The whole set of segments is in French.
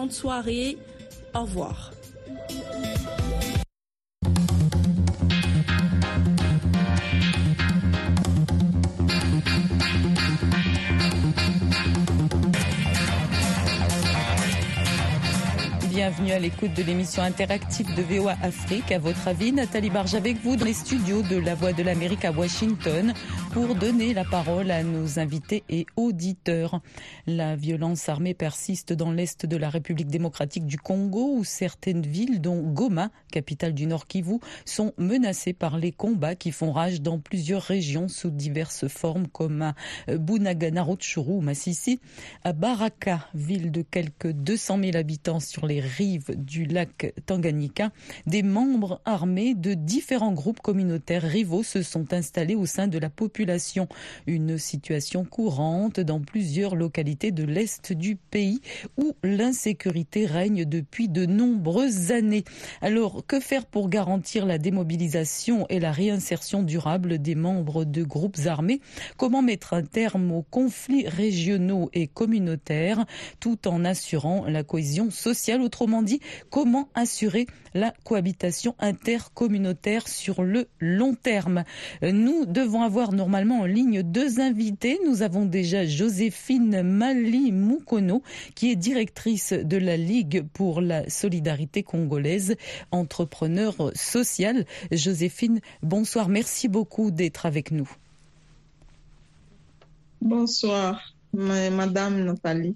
Bonne soirée. Au revoir. Bienvenue à l'écoute de l'émission interactive de VOA Afrique. À votre avis, Nathalie Barge avec vous dans les studios de La Voix de l'Amérique à Washington pour donner la parole à nos invités et auditeurs. La violence armée persiste dans l'est de la République démocratique du Congo où certaines villes, dont Goma, capitale du Nord Kivu, sont menacées par les combats qui font rage dans plusieurs régions sous diverses formes comme à Bunagana, Rutshuru Massissi. À Baraka, ville de quelques 200 000 habitants sur les du lac Tanganyika, des membres armés de différents groupes communautaires rivaux se sont installés au sein de la population. Une situation courante dans plusieurs localités de l'Est du pays où l'insécurité règne depuis de nombreuses années. Alors, que faire pour garantir la démobilisation et la réinsertion durable des membres de groupes armés? Comment mettre un terme aux conflits régionaux et communautaires tout en assurant la cohésion sociale? Autrement dit, comment assurer la cohabitation intercommunautaire sur le long terme? Nous devons avoir normalement en ligne deux invités. Nous avons déjà Joséphine Mali Mukono, qui est directrice de la Ligue pour la solidarité congolaise, entrepreneur social. Joséphine, bonsoir. Merci beaucoup d'être avec nous. Bonsoir. Madame Nathalie.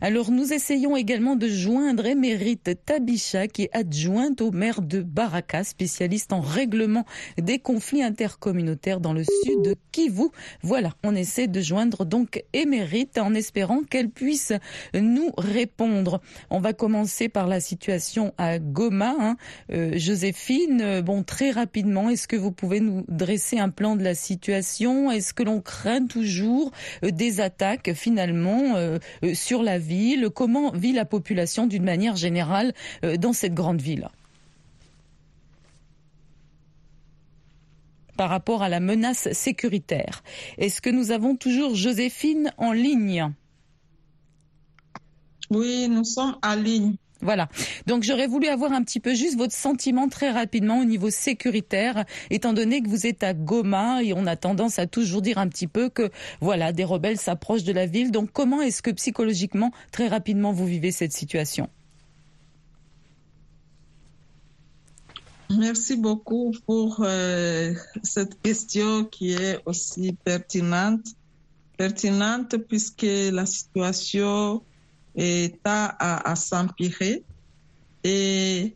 Alors nous essayons également de joindre Émérite Tabicha qui est adjointe au maire de Baraka, spécialiste en règlement des conflits intercommunautaires dans le sud de Kivu. Voilà, on essaie de joindre donc Émérite en espérant qu'elle puisse nous répondre. On va commencer par la situation à Goma. Hein. Euh, Joséphine, bon très rapidement, est-ce que vous pouvez nous dresser un plan de la situation? Est-ce que l'on craint toujours euh, des attaques? Finalement euh, euh, sur la ville Comment vit la population d'une manière générale euh, dans cette grande ville? Par rapport à la menace sécuritaire. Est-ce que nous avons toujours Joséphine en ligne? Oui, nous sommes en ligne. Voilà. Donc j'aurais voulu avoir un petit peu juste votre sentiment très rapidement au niveau sécuritaire, étant donné que vous êtes à Goma et on a tendance à toujours dire un petit peu que voilà des rebelles s'approchent de la ville. Donc comment est-ce que psychologiquement très rapidement vous vivez cette situation? Merci beaucoup pour euh, cette question qui est aussi pertinente, pertinente puisque la situation est à, à, s'empirer. Et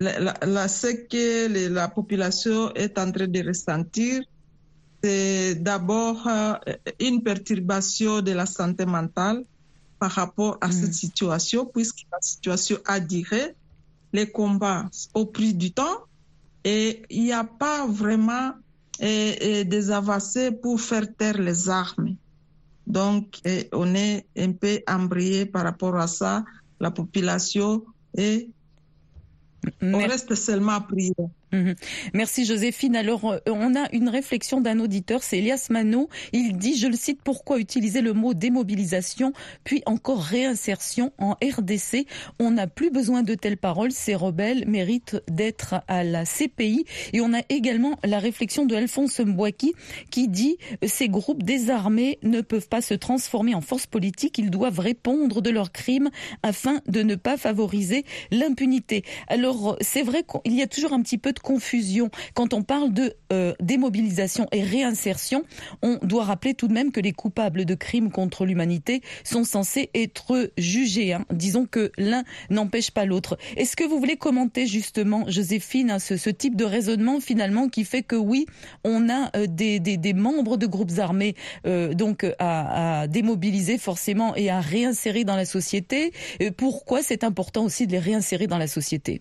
la, ce que la population est en train de ressentir, c'est d'abord euh, une perturbation de la santé mentale par rapport à cette mm. situation, puisque la situation a duré, les combats au prix du temps, et il n'y a pas vraiment des avancées pour faire taire les armes. Donc, on est un peu embrayé par rapport à ça. La population est on reste seulement à prier. Mhm. Merci Joséphine. Alors, euh, on a une réflexion d'un auditeur, c'est Elias Mano. Il dit, je le cite, pourquoi utiliser le mot démobilisation, puis encore réinsertion en RDC On n'a plus besoin de telles paroles. Ces rebelles méritent d'être à la CPI. Et on a également la réflexion de Alphonse Mbouaki qui dit, ces groupes désarmés ne peuvent pas se transformer en force politique. Ils doivent répondre de leurs crimes afin de ne pas favoriser l'impunité. Alors, c'est vrai qu'il y a toujours un petit peu de confusion. Quand on parle de euh, démobilisation et réinsertion, on doit rappeler tout de même que les coupables de crimes contre l'humanité sont censés être jugés. Hein. Disons que l'un n'empêche pas l'autre. Est-ce que vous voulez commenter justement, Joséphine, hein, ce, type de raisonnement finalement qui fait que oui, on a euh, des, membres de groupes armés euh, donc à, à, démobiliser forcément et à réinsérer dans la société? pourquoi c'est important aussi de les réinsérer dans la société?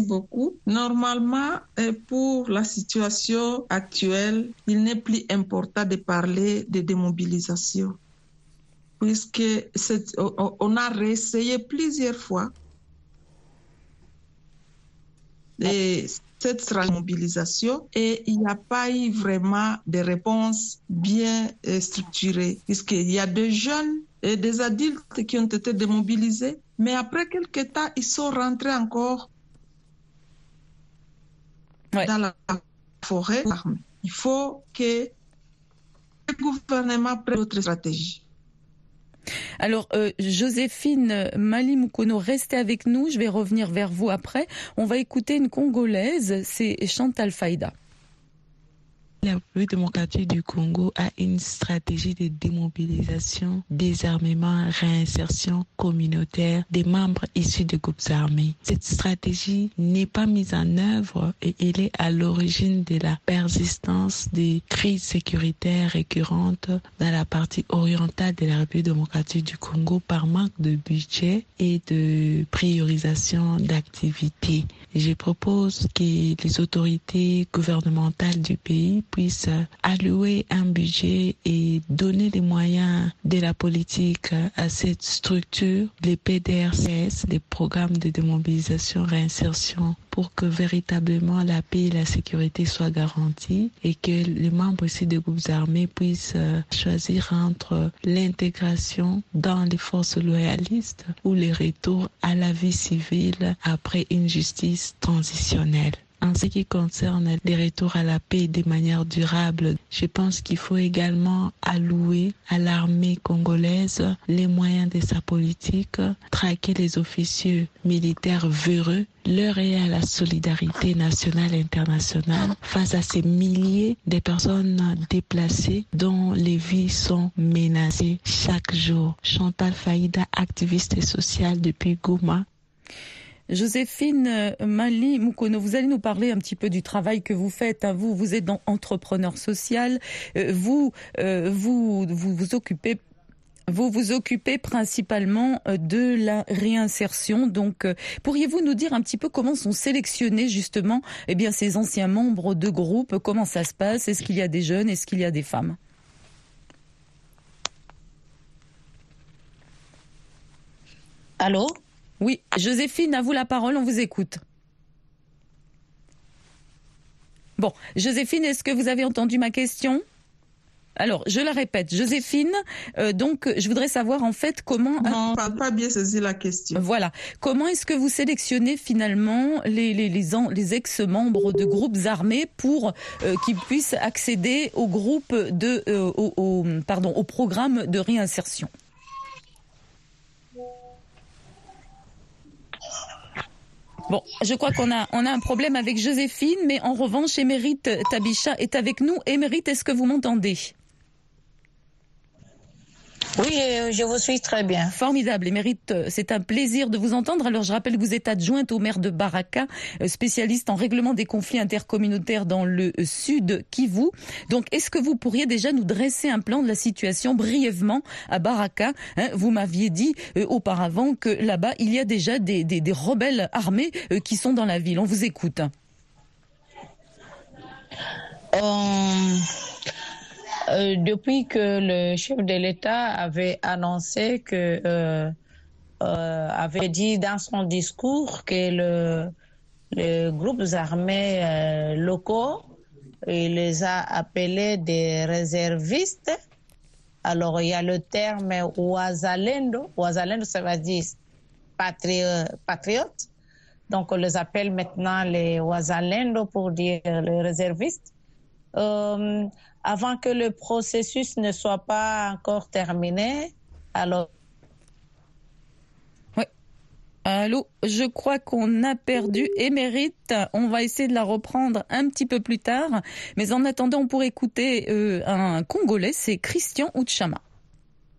Beaucoup. Normalement, euh, pour la situation actuelle, il n'est plus important de parler de démobilisation, puisque on a réessayé plusieurs fois. Et cette mobilisation et il n'y a pas eu vraiment de réponse bien euh, structurée puisqu'il y a des jeunes et des adultes qui ont été démobilisés, mais après quelques temps, ils sont rentrés encore dans la forêt. Il faut que le gouvernement prenne d'autres stratégies. Alors, euh, Joséphine Mali Mukono, restez avec nous. Je vais revenir vers vous après. On va écouter une Congolaise, c'est Chantal Faïda. La République démocratique du Congo a une stratégie de démobilisation, désarmement, réinsertion communautaire des membres issus des groupes armés. Cette stratégie n'est pas mise en œuvre et elle est à l'origine de la persistance des crises sécuritaires récurrentes dans la partie orientale de la République démocratique du Congo par manque de budget et de priorisation d'activités. Je propose que les autorités gouvernementales du pays puisse allouer un budget et donner les moyens de la politique à cette structure, les PDRCS, les programmes de démobilisation, réinsertion, pour que véritablement la paix et la sécurité soient garanties et que les membres ici des groupes armés puissent choisir entre l'intégration dans les forces loyalistes ou le retour à la vie civile après une justice transitionnelle. En ce qui concerne les retours à la paix de manière durable, je pense qu'il faut également allouer à l'armée congolaise les moyens de sa politique, traquer les officiers militaires véreux leur à la solidarité nationale et internationale face à ces milliers de personnes déplacées dont les vies sont menacées chaque jour. Chantal Faïda, activiste sociale depuis Goma, Joséphine euh, Mali Mukono, vous allez nous parler un petit peu du travail que vous faites. Hein. Vous, êtes dans entrepreneur social. Euh, vous, euh, vous, vous occupez vous vous occupez principalement de la réinsertion. Donc, pourriez-vous nous dire un petit peu comment sont sélectionnés justement eh ces anciens membres de groupe? Comment ça se passe? Est-ce qu'il y a des jeunes? Est-ce qu'il y a des femmes? Allô? Oui, Joséphine, à vous la parole, on vous écoute. Bon, Joséphine, est-ce que vous avez entendu ma question? Alors, je la répète, Joséphine, euh, donc je voudrais savoir en fait comment... Non, pas, pas bien saisi la question. Voilà. Comment est-ce que vous sélectionnez finalement les, les, les, ex-membres de groupes armés pour euh, qu'ils puissent accéder au groupe de... Euh, au, pardon, au programme de réinsertion? Bon, je crois qu'on a, un problème avec Joséphine, mais en revanche, Émérite Tabicha est avec nous. Émérite, est-ce que vous m'entendez? Oui, je vous suis très bien. Formidable, Émérite, c'est un plaisir de vous entendre. Alors, je rappelle que vous êtes adjointe au maire de Baraka, euh, spécialiste en règlement des conflits intercommunautaires dans le sud Kivu. Donc, est-ce que vous pourriez déjà nous dresser un plan de la situation brièvement à Baraka hein, Vous m'aviez dit euh, auparavant que là-bas, il y a déjà des, des, des rebelles armés euh, qui sont dans la ville. On vous écoute. Euh, depuis que le chef de l'État avait annoncé que, euh, euh, avait dit dans son discours que le, les groupes armés locaux, il les a appelés des réservistes. Alors, il y a le terme Ouazalendo. Ouazalendo, ça veut dire patriote. Donc, on les appelle maintenant les Ouazalendo pour dire les réservistes. Euh, avant que le processus ne soit pas encore terminé. Alors. Oui. Allô, je crois qu'on a perdu Émérite. On va essayer de la reprendre un petit peu plus tard. Mais en attendant, on pourrait écouter euh, un Congolais, c'est Christian Outchama.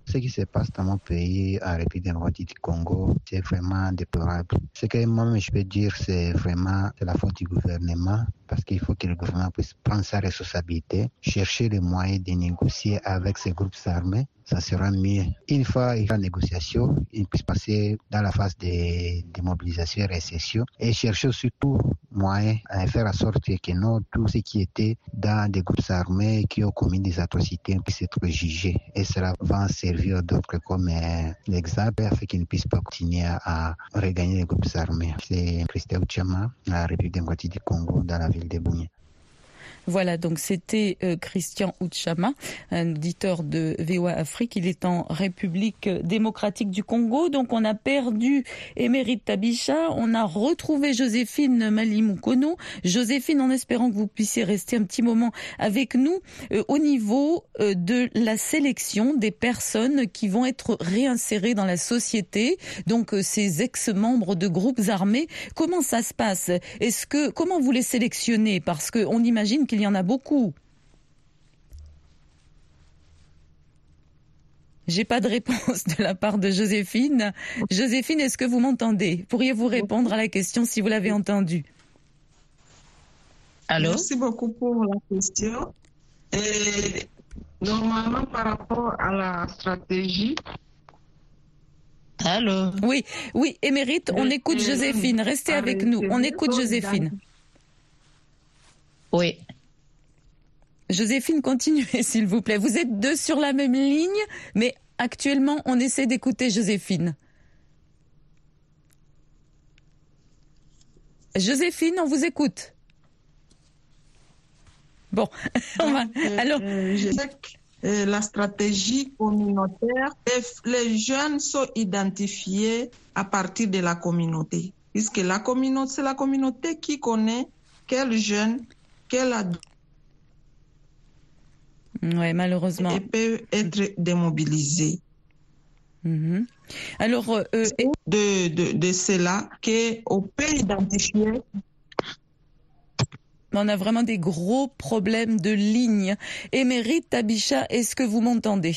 Ce qui se passe dans mon pays, à République démocratique du Congo, c'est vraiment déplorable. Ce que moi, je peux dire, c'est vraiment de la faute du gouvernement, parce qu'il faut que le gouvernement puisse prendre sa responsabilité, chercher les moyens de négocier avec ces groupes armés ça sera mieux. Une fois il y a négociation, il puisse passer dans la phase de démobilisation et récession et chercher surtout moyen à faire en sorte que non, tous ceux qui étaient dans des groupes armés qui ont commis des atrocités puissent être jugés. Et cela va servir d'autres comme euh, exemple afin qu'ils ne puissent pas continuer à regagner les groupes armés. C'est Christophe Chama, la République démocratique du Congo, dans la ville de Bougne. Voilà, donc c'était euh, Christian Outchama, un auditeur de VOA Afrique. Il est en République démocratique du Congo. Donc on a perdu Émérite Tabicha, on a retrouvé Joséphine Malimukono. Joséphine, en espérant que vous puissiez rester un petit moment avec nous euh, au niveau euh, de la sélection des personnes qui vont être réinsérées dans la société. Donc ces ex-membres de groupes armés, comment ça se passe? Est-ce que comment vous les sélectionnez? Parce qu'on imagine y en a beaucoup. J'ai pas de réponse de la part de Joséphine. Joséphine, est-ce que vous m'entendez? Pourriez-vous répondre à la question si vous l'avez entendue? Allô? Merci beaucoup pour la question. Et normalement, par rapport à la stratégie. Allô? Oui, oui, émérite, on écoute Joséphine. Restez avec nous. On écoute Joséphine. Oui. Joséphine, continuez s'il vous plaît. Vous êtes deux sur la même ligne, mais actuellement, on essaie d'écouter Joséphine. Joséphine, on vous écoute. Bon, on va. Alors, je sais que la stratégie communautaire, les jeunes sont identifiés à partir de la communauté, puisque la communauté, c'est la communauté qui connaît quel jeune, quel adulte Ouais, malheureusement. Et peut être démobilisé. Mhm. Alors, euh, de, de, de cela qu'on peut identifier. On a vraiment des gros problèmes de ligne. Émérite Tabicha, est-ce que vous m'entendez?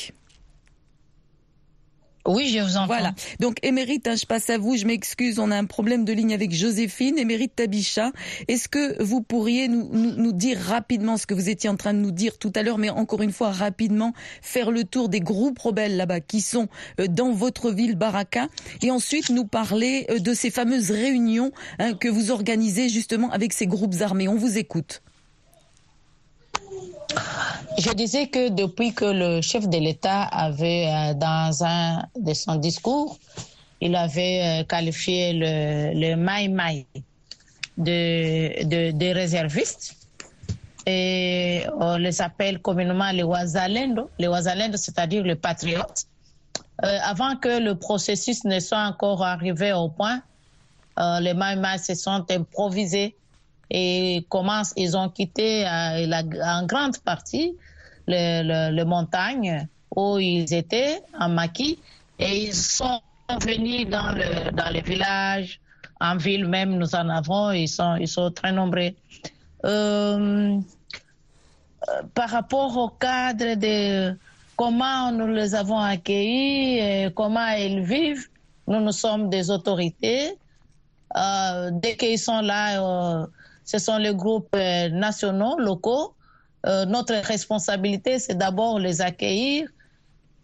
Oui, je vous entends. Voilà. Donc, Émérite, hein, je passe à vous. Je m'excuse, on a un problème de ligne avec Joséphine. Émérite Tabicha, est-ce que vous pourriez nous, nous, dire rapidement ce que vous étiez en train de nous dire tout à l'heure, mais encore une fois, rapidement, faire le tour des groupes rebelles là-bas qui sont euh, dans votre ville, Baraka, et ensuite nous parler euh, de ces fameuses réunions hein, que vous organisez justement avec ces groupes armés. On vous écoute. Je disais que depuis que le chef de l'État avait, dans un de son discours, il avait qualifié le, le Mai Mai de, réservistes. Et on les appelle communément les Wazalendo, les Wazalendo, c'est-à-dire les patriotes. Euh, avant que le processus ne soit encore arrivé au point, euh, les Mai Mai se sont improvisés et comment ils ont quitté euh, en grande partie les le, le montagnes où ils étaient en maquis et ils sont venus dans le dans les villages. En ville même nous en avons ils sont très nombreux. Euh, par rapport au cadre de comment nous les avons accueillis et comment ils vivent nous nous sommes des autorités. Euh, dès qu'ils sont là ce sont les groupes euh, nationaux, locaux. Euh, notre responsabilité, c'est d'abord les accueillir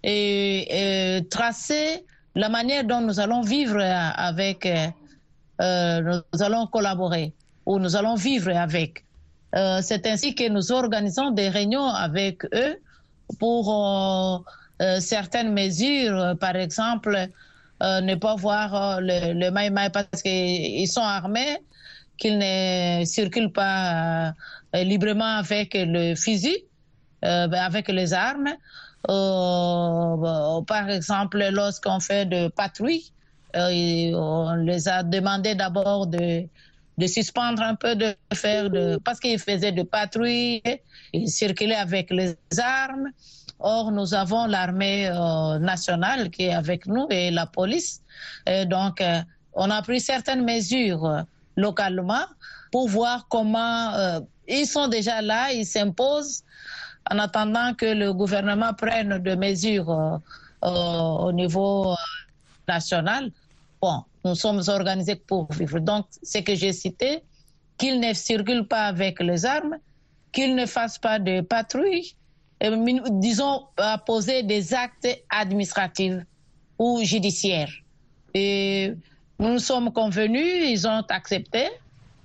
et, et, tracer la manière dont nous allons vivre avec, euh, nous allons collaborer ou nous allons vivre avec. Euh, c'est ainsi que nous organisons des réunions avec eux pour certaines mesures, par exemple, ne pas voir le, le parce qu'ils sont armés qu'ils ne circulent pas euh, librement avec le fusil, euh, avec les armes. Euh, par exemple, lorsqu'on fait de patrouille, on les a demandé d'abord de, de suspendre un peu de faire de parce qu'ils faisaient de patrouille, ils circulaient avec les armes. Or, nous avons l'armée nationale qui est avec nous et la police. Et donc, on a pris certaines mesures localement pour voir comment euh, ils sont déjà là, ils s'imposent en attendant que le gouvernement prenne des mesures euh, euh, au niveau national. Bon, nous sommes organisés pour vivre. Donc, ce que j'ai cité, qu'ils ne circulent pas avec les armes, qu'ils ne fassent pas de patrouille, disons, poser des actes administratifs ou judiciaires. Et nous nous sommes convenus, ils ont accepté.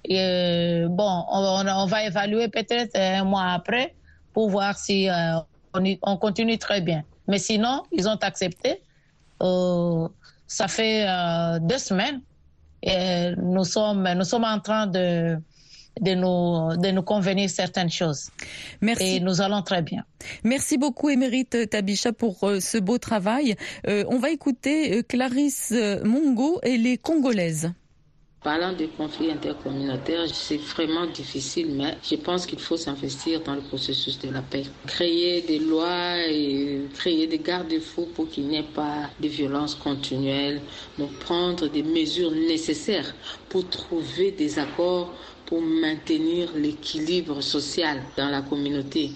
Et, bon, on, va évaluer peut-être un mois après pour voir si on, on, continue très bien. Mais sinon, ils ont accepté. ça fait deux semaines et nous sommes, nous sommes en train de, de nous, de nous convenir certaines choses. Merci. Et nous allons très bien. Merci beaucoup, Émérite Tabisha, pour euh, ce beau travail. Euh, on va écouter euh, Clarisse Mongo et les Congolaises. Parlant des conflits intercommunautaires, c'est vraiment difficile, mais je pense qu'il faut s'investir dans le processus de la paix. Créer des lois et créer des garde-fous pour qu'il n'y ait pas de violence continuelle, donc prendre des mesures nécessaires pour trouver des accords pour maintenir l'équilibre social dans la communauté.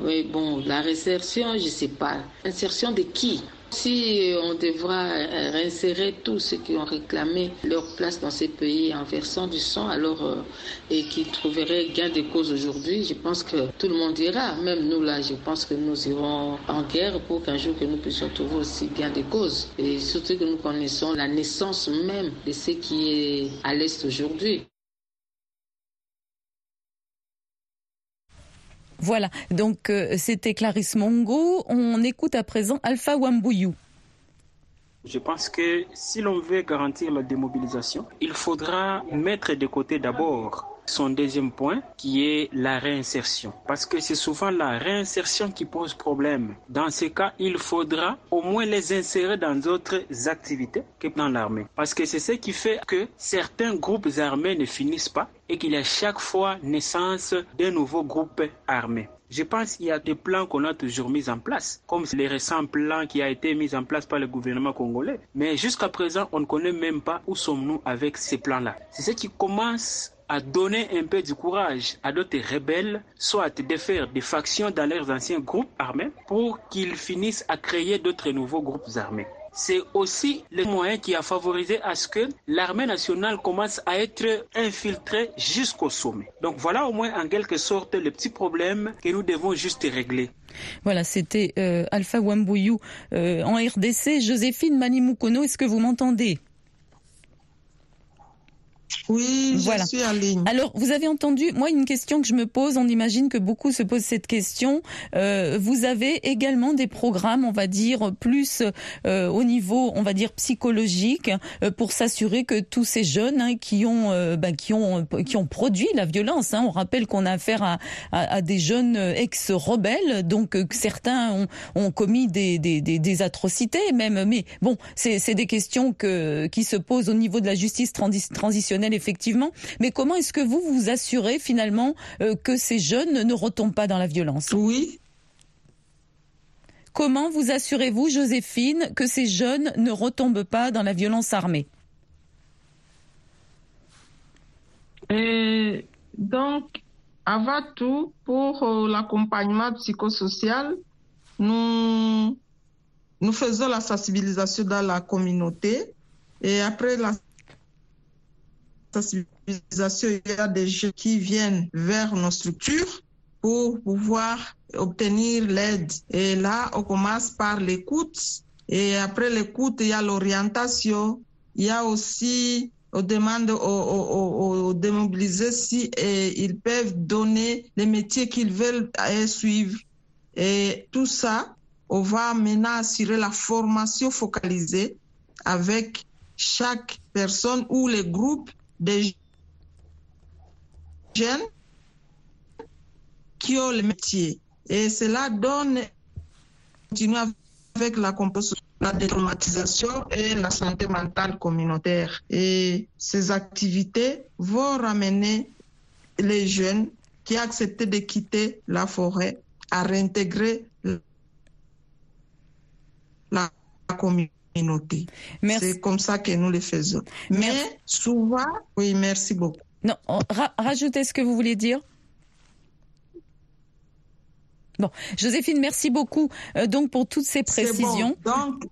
Oui, bon, la réinsertion, je ne sais pas. Insertion de qui? Si on devra réinsérer tous ceux qui ont réclamé leur place dans ces pays en versant du sang, alors euh, et qui trouveraient gain de cause aujourd'hui, je pense que tout le monde ira. Même nous là, je pense que nous irons en guerre pour qu'un jour que nous puissions trouver aussi gain de cause. Et surtout que nous connaissons la naissance même de ce qui est à l'est aujourd'hui. Voilà, donc euh, c'était Clarisse Mongo. On écoute à présent Alpha Wambouyou. Je pense que si l'on veut garantir la démobilisation, il faudra mettre de côté d'abord son deuxième point, qui est la réinsertion. Parce que c'est souvent la réinsertion qui pose problème. Dans ce cas, il faudra au moins les insérer dans d'autres activités que dans l'armée. Parce que c'est ce qui fait que certains groupes armés ne finissent pas et qu'il y a chaque fois naissance de nouveaux groupes armés. Je pense qu'il y a des plans qu'on a toujours mis en place, comme les récents plans qui a été mis en place par le gouvernement congolais. Mais jusqu'à présent, on ne connaît même pas où sommes-nous avec ces plans-là. C'est ce qui commence à donner un peu de courage à d'autres rebelles, soit de faire des factions dans leurs anciens groupes armés pour qu'ils finissent à créer d'autres nouveaux groupes armés. C'est aussi le moyen qui a favorisé à ce que l'armée nationale commence à être infiltrée jusqu'au sommet. Donc voilà au moins en quelque sorte le petit problème que nous devons juste régler. Voilà, c'était euh, Alpha Wambouyou euh, en RDC. Joséphine Manimukono, est-ce que vous m'entendez? Oui, je suis en ligne. Alors, vous avez entendu, moi, une question que je me pose, on imagine que beaucoup se posent cette question. Euh, vous avez également des programmes, on va dire, plus euh, au niveau, on va dire, psychologique, euh, pour s'assurer que tous ces jeunes hein, qui ont, bah, qui ont, qui ont produit la violence. Hein, on rappelle qu'on a affaire à, à, à des jeunes ex-rebelles, donc euh, certains ont, ont commis des, des, des, des, atrocités, même. Mais bon, c'est des questions que qui se posent au niveau de la justice transitionnelle effectivement. Mais comment est-ce que vous vous assurez finalement euh, que ces jeunes ne retombent pas dans la violence? Oui. Comment vous assurez-vous, Joséphine, que ces jeunes ne retombent pas dans la violence armée? Et donc, avant tout, pour euh, l'accompagnement psychosocial, nous, nous faisons la sensibilisation dans la communauté. Et après la sensibilisation, il y a des jeunes qui viennent vers nos structures pour pouvoir obtenir l'aide. Et là, on commence par l'écoute. Et après l'écoute, il y a l'orientation. Il y a aussi, on demande aux, aux, démobilisés si et ils peuvent donner les métiers qu'ils veulent suivre. Et tout ça, on va maintenant assurer la formation focalisée avec chaque personne ou les groupes des jeunes qui ont le métier. Et cela donne, continue avec la composition, la détraumatisation et la santé mentale communautaire. Et ces activités vont ramener les jeunes qui accepté de quitter la forêt à réintégrer la communauté. C'est comme ça que nous le faisons. Mais souvent, oui, merci beaucoup. Non, ra rajoutez ce que vous voulez dire. Bon, Joséphine, merci beaucoup euh, donc pour toutes ces précisions. Bon. Donc,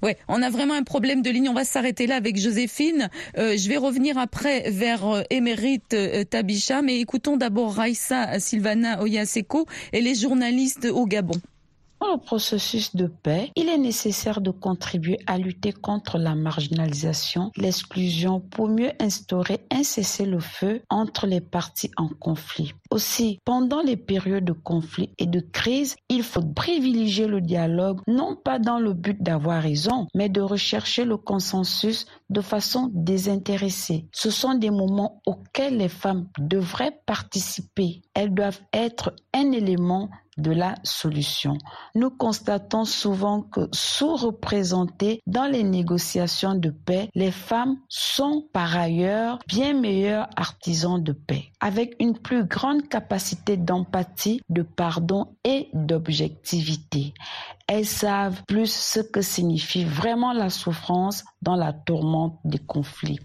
Ouais, on a vraiment un problème de ligne. On va s'arrêter là avec Joséphine. Euh, je vais revenir après vers euh, Émérite euh, Tabisha, mais écoutons d'abord Raissa Silvana Oyaseko et les journalistes au Gabon. Dans le processus de paix, il est nécessaire de contribuer à lutter contre la marginalisation, l'exclusion pour mieux instaurer un cessez-le-feu entre les parties en conflit. Aussi, pendant les périodes de conflit et de crise, il faut privilégier le dialogue, non pas dans le but d'avoir raison, mais de rechercher le consensus de façon désintéressée. Ce sont des moments auxquels les femmes devraient participer. Elles doivent être un élément de la solution. Nous constatons souvent que sous-représentées dans les négociations de paix, les femmes sont par ailleurs bien meilleurs artisans de paix, avec une plus grande capacité d'empathie, de pardon et d'objectivité. Elles savent plus ce que signifie vraiment la souffrance dans la tourmente des conflits.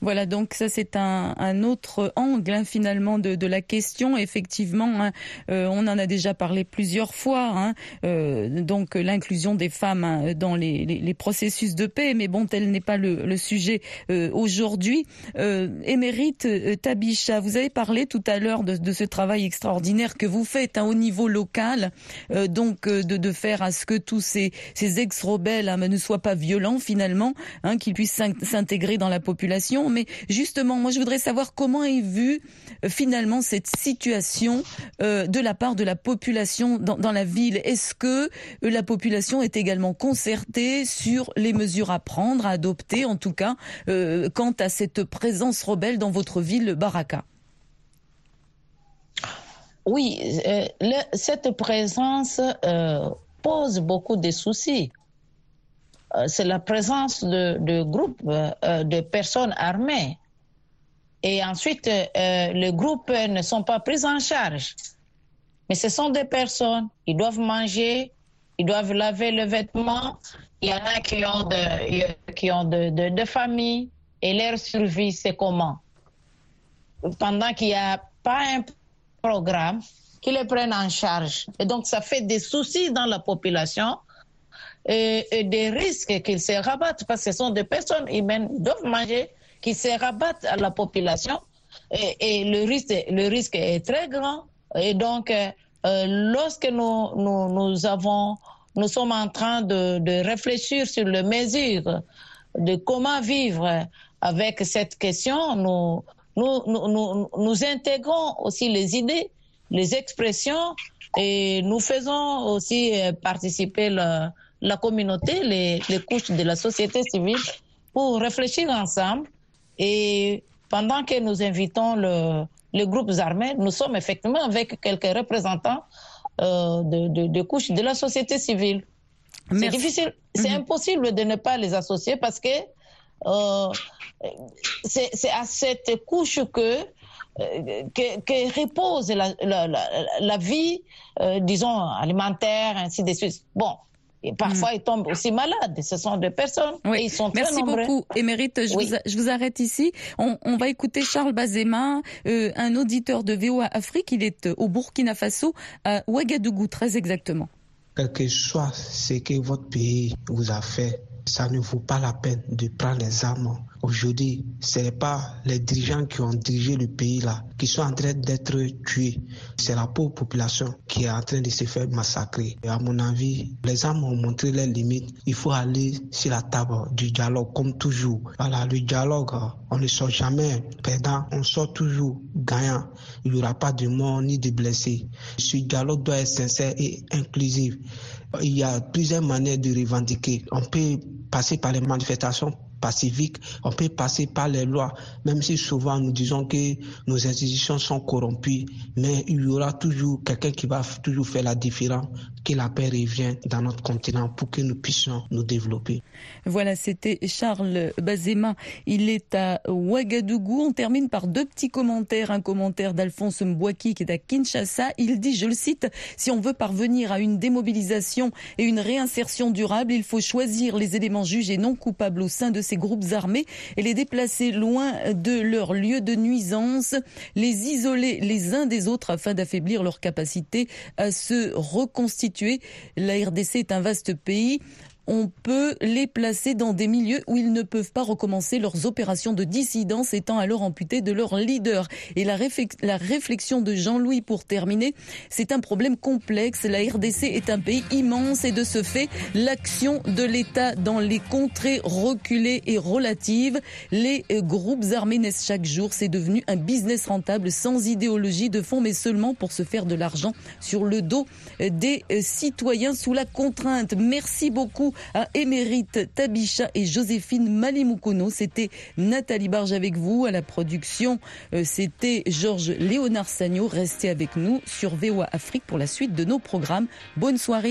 Voilà, donc ça c'est un, un, autre angle hein, finalement de, de, la question. Effectivement, hein, euh, on en a déjà parlé plusieurs fois. Hein, euh, donc l'inclusion des femmes hein, dans les, les, les, processus de paix, mais bon, tel n'est pas le, le sujet euh, aujourd'hui. Euh, émérite euh, Tabisha, vous avez parlé tout à l'heure de, de, ce travail extraordinaire que vous faites hein, au niveau local, euh, donc de, de, faire à ce que tous ces, ces ex-rebelles hein, ne soient pas violents finalement, qu'ils puissent s'intégrer dans la population mais justement, moi, je voudrais savoir comment est vue euh, finalement cette situation euh, de la part de la population dans, la ville. Est-ce que euh, la population est également concertée sur les mesures à prendre, à adopter, en tout cas, quant à cette présence rebelle dans votre ville, Baraka? Oui, cette présence pose beaucoup de soucis. Euh, c'est la présence de, groupes euh, de personnes armées. Et ensuite, euh, les groupes ne sont pas pris en charge. Mais ce sont des personnes, ils doivent manger, ils doivent laver le vêtement. Il y en a qui ont de, qui de, de, de famille et leur survie, c'est comment? Pendant qu'il n'y a pas un programme qui les prenne en charge. Et donc, ça fait des soucis dans la population et, des risques qu'ils se rabattent parce que ce sont des personnes humaines qui doivent manger, qui se rabattent à la population. Et, le, risque, est très grand. Et donc, euh, lorsque nous, avons, nous sommes en train de, réfléchir sur les mesures de comment vivre avec cette question, nous, nous, intégrons aussi les idées, les expressions et nous faisons aussi participer le, la communauté, les, les, couches de la société civile pour réfléchir ensemble. Et pendant que nous invitons le, les groupes armés, nous sommes effectivement avec quelques représentants euh, de, de, de, couches de la société civile. C'est difficile, c'est mmh. impossible de ne pas les associer parce que euh, c'est à cette couche que que, que, repose la, la, la, la vie, euh, disons, alimentaire, ainsi de suite. Bon, et parfois, mmh. ils tombent aussi malades. Ce sont des personnes. Oui. Et ils sont Merci très beaucoup, Émérite. Je, oui. vous, je vous arrête ici. On, on va écouter Charles Bazema, euh, un auditeur de VOA Afrique. Il est au Burkina Faso, à Ouagadougou, très exactement. Quel que soit ce que votre pays vous a fait, ça ne vaut pas la peine de prendre les armes. Aujourd'hui, ce n'est pas les dirigeants qui ont dirigé le pays là, qui sont en train d'être tués. C'est la pauvre population qui est en train de se faire massacrer. Et à mon avis, les armes ont montré leurs limites. Il faut aller sur la table du dialogue comme toujours. Voilà, le dialogue, on ne sort jamais perdant, on sort toujours gagnant. Il n'y aura pas de morts ni de blessés. Ce dialogue doit être sincère et inclusif. Il y a plusieurs manières de revendiquer. On peut passer par les manifestations pacifiques, on peut passer par les lois, même si souvent nous disons que nos institutions sont corrompues, mais il y aura toujours quelqu'un qui va toujours faire la différence, que la paix revienne dans notre continent pour que nous puissions nous développer. Voilà, c'était Charles Bazema. Il est à Ouagadougou. On termine par deux petits commentaires. Un commentaire d'Alphonse Mbouaki qui est à Kinshasa. Il dit, je le cite, si on veut parvenir à une démobilisation et une réinsertion durable, il faut choisir les éléments jugés non coupables au sein de ces groupes armés et les déplacer loin de leur lieu de nuisance, les isoler les uns des autres afin d'affaiblir leur capacité à se reconstituer. La RDC est un vaste pays on peut les placer dans des milieux où ils ne peuvent pas recommencer leurs opérations de dissidence étant alors amputés de leur leader. Et la, réflexion de Jean-Louis pour terminer, c'est un problème complexe. La RDC est un pays immense et de ce fait, l'action de l'État dans les contrées reculées est relative. Les euh, groupes armés naissent chaque jour. C'est devenu un business rentable sans idéologie de fond, mais seulement pour se faire de l'argent sur le dos euh, des euh, citoyens sous la contrainte. Merci beaucoup à Émérite Tabicha et Joséphine Malimoukono. C'était Nathalie Barge avec vous à la production. C'était Georges Léonard Sagno. Restez avec nous sur VOA Afrique pour la suite de nos programmes. Bonne soirée.